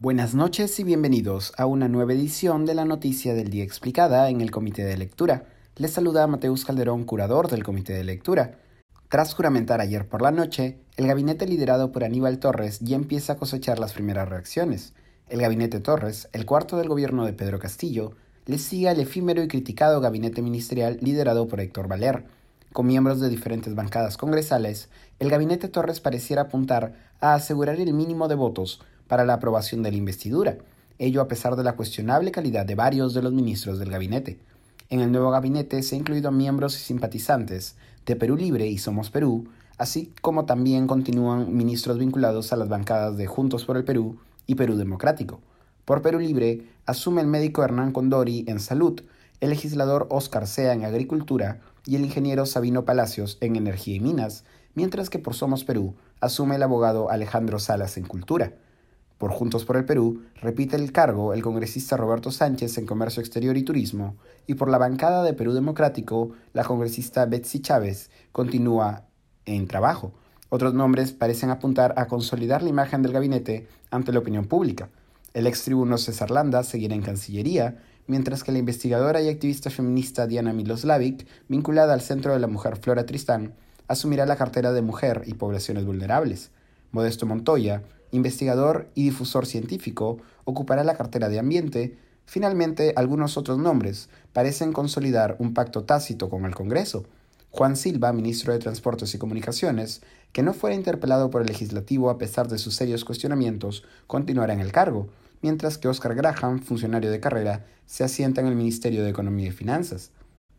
Buenas noches y bienvenidos a una nueva edición de la Noticia del Día Explicada en el Comité de Lectura. Les saluda Mateus Calderón, curador del Comité de Lectura. Tras juramentar ayer por la noche, el gabinete liderado por Aníbal Torres ya empieza a cosechar las primeras reacciones. El gabinete Torres, el cuarto del gobierno de Pedro Castillo, le sigue al efímero y criticado gabinete ministerial liderado por Héctor Valer. Con miembros de diferentes bancadas congresales, el gabinete Torres pareciera apuntar a asegurar el mínimo de votos para la aprobación de la investidura, ello a pesar de la cuestionable calidad de varios de los ministros del gabinete. En el nuevo gabinete se ha incluido miembros y simpatizantes de Perú Libre y Somos Perú, así como también continúan ministros vinculados a las bancadas de Juntos por el Perú y Perú Democrático. Por Perú Libre asume el médico Hernán Condori en salud, el legislador Oscar Sea en agricultura y el ingeniero Sabino Palacios en energía y minas, mientras que por Somos Perú asume el abogado Alejandro Salas en cultura. Por Juntos por el Perú, repite el cargo el congresista Roberto Sánchez en Comercio Exterior y Turismo, y por la bancada de Perú Democrático, la congresista Betsy Chávez continúa en trabajo. Otros nombres parecen apuntar a consolidar la imagen del gabinete ante la opinión pública. El ex tribuno César Landa seguirá en Cancillería, mientras que la investigadora y activista feminista Diana Miloslavic, vinculada al Centro de la Mujer Flora Tristán, asumirá la cartera de Mujer y Poblaciones Vulnerables. Modesto Montoya, investigador y difusor científico, ocupará la cartera de Ambiente. Finalmente, algunos otros nombres parecen consolidar un pacto tácito con el Congreso. Juan Silva, ministro de Transportes y Comunicaciones, que no fuera interpelado por el legislativo a pesar de sus serios cuestionamientos, continuará en el cargo, mientras que Oscar Graham, funcionario de carrera, se asienta en el Ministerio de Economía y Finanzas.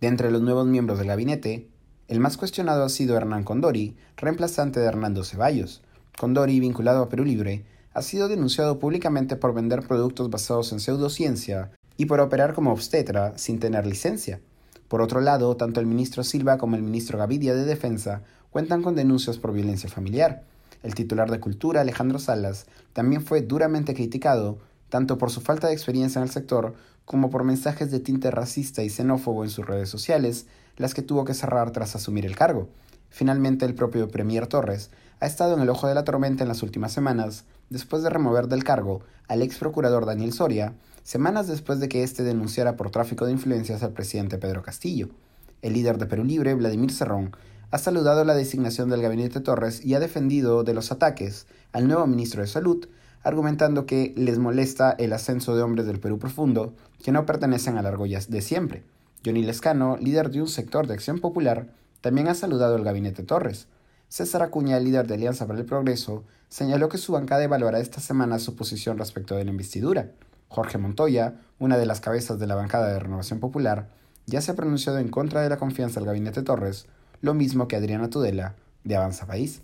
De entre los nuevos miembros del gabinete, el más cuestionado ha sido Hernán Condori, reemplazante de Hernando Ceballos. Condori, vinculado a Perú Libre, ha sido denunciado públicamente por vender productos basados en pseudociencia y por operar como obstetra sin tener licencia. Por otro lado, tanto el ministro Silva como el ministro Gavidia de Defensa cuentan con denuncias por violencia familiar. El titular de Cultura, Alejandro Salas, también fue duramente criticado, tanto por su falta de experiencia en el sector como por mensajes de tinte racista y xenófobo en sus redes sociales, las que tuvo que cerrar tras asumir el cargo. Finalmente, el propio Premier Torres ha estado en el ojo de la tormenta en las últimas semanas, después de remover del cargo al ex procurador Daniel Soria, semanas después de que éste denunciara por tráfico de influencias al presidente Pedro Castillo. El líder de Perú Libre, Vladimir Cerrón, ha saludado la designación del gabinete Torres y ha defendido de los ataques al nuevo ministro de Salud, argumentando que les molesta el ascenso de hombres del Perú profundo que no pertenecen a la argolla de siempre. Johnny Lescano, líder de un sector de acción popular, también ha saludado el gabinete Torres. César Acuña, líder de Alianza para el Progreso, señaló que su bancada evaluará esta semana su posición respecto de la investidura. Jorge Montoya, una de las cabezas de la bancada de Renovación Popular, ya se ha pronunciado en contra de la confianza del gabinete Torres, lo mismo que Adriana Tudela, de Avanza País.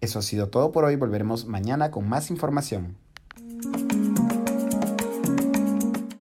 Eso ha sido todo por hoy, volveremos mañana con más información.